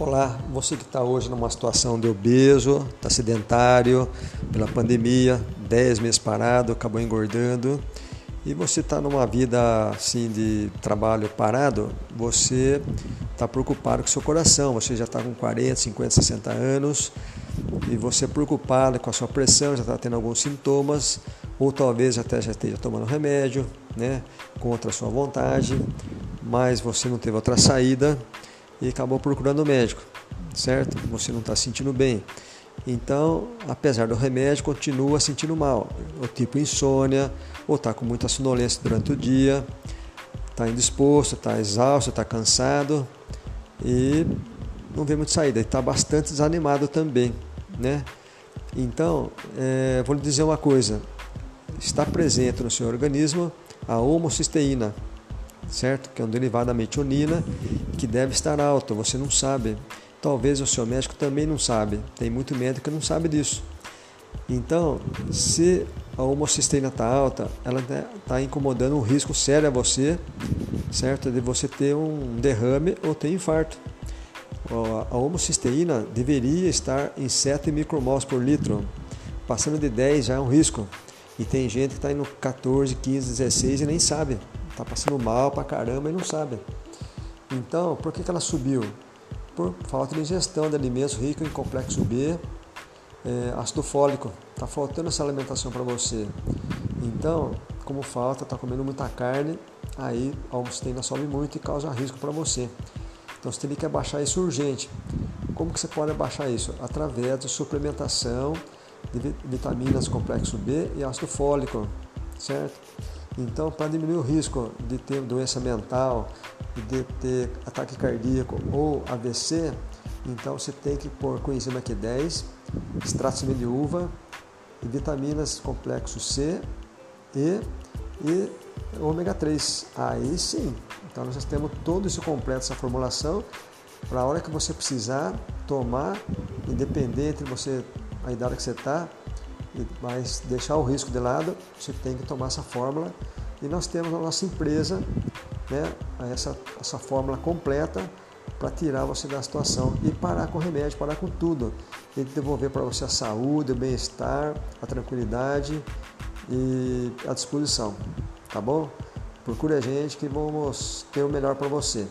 Olá, você que está hoje numa situação de obeso, está sedentário pela pandemia, 10 meses parado, acabou engordando e você está numa vida assim de trabalho parado, você está preocupado com seu coração, você já está com 40, 50, 60 anos e você é preocupado com a sua pressão, já está tendo alguns sintomas ou talvez até já esteja tomando remédio, né, contra a sua vontade, mas você não teve outra saída e acabou procurando o médico, certo? Você não está sentindo bem. Então, apesar do remédio, continua sentindo mal. O tipo insônia, ou está com muita sonolência durante o dia, está indisposto, está exausto, está cansado e não vê muito saída. Está bastante desanimado também, né? Então, é, vou lhe dizer uma coisa: está presente no seu organismo a homocisteína, certo? Que é um derivado da metionina que deve estar alto, você não sabe. Talvez o seu médico também não sabe. Tem muito médico que não sabe disso. Então, se a homocisteína está alta, ela está incomodando um risco sério a você, certo? De você ter um derrame ou ter infarto. A homocisteína deveria estar em 7 micromols por litro. Passando de 10 já é um risco. E tem gente que está indo 14, 15, 16 e nem sabe está passando mal pra caramba e não sabe. Então, por que, que ela subiu? Por falta de ingestão de alimentos ricos em complexo B, é, ácido fólico. Está faltando essa alimentação para você. Então, como falta, está comendo muita carne, aí a homocisteína sobe muito e causa risco para você. Então você teria que abaixar isso urgente. Como que você pode abaixar isso? Através de suplementação de vitaminas complexo B e ácido fólico, certo? Então, para diminuir o risco de ter doença mental, de ter ataque cardíaco ou AVC, então você tem que pôr coenzima Q10, extrato de uva e vitaminas complexo C e, e ômega 3. Aí sim, então nós temos todo isso completo, essa formulação, para a hora que você precisar tomar, independente de você, a idade que você está, mas deixar o risco de lado, você tem que tomar essa fórmula. E nós temos na nossa empresa né, essa, essa fórmula completa para tirar você da situação e parar com o remédio, parar com tudo. E devolver para você a saúde, o bem-estar, a tranquilidade e a disposição. Tá bom? Procure a gente que vamos ter o melhor para você.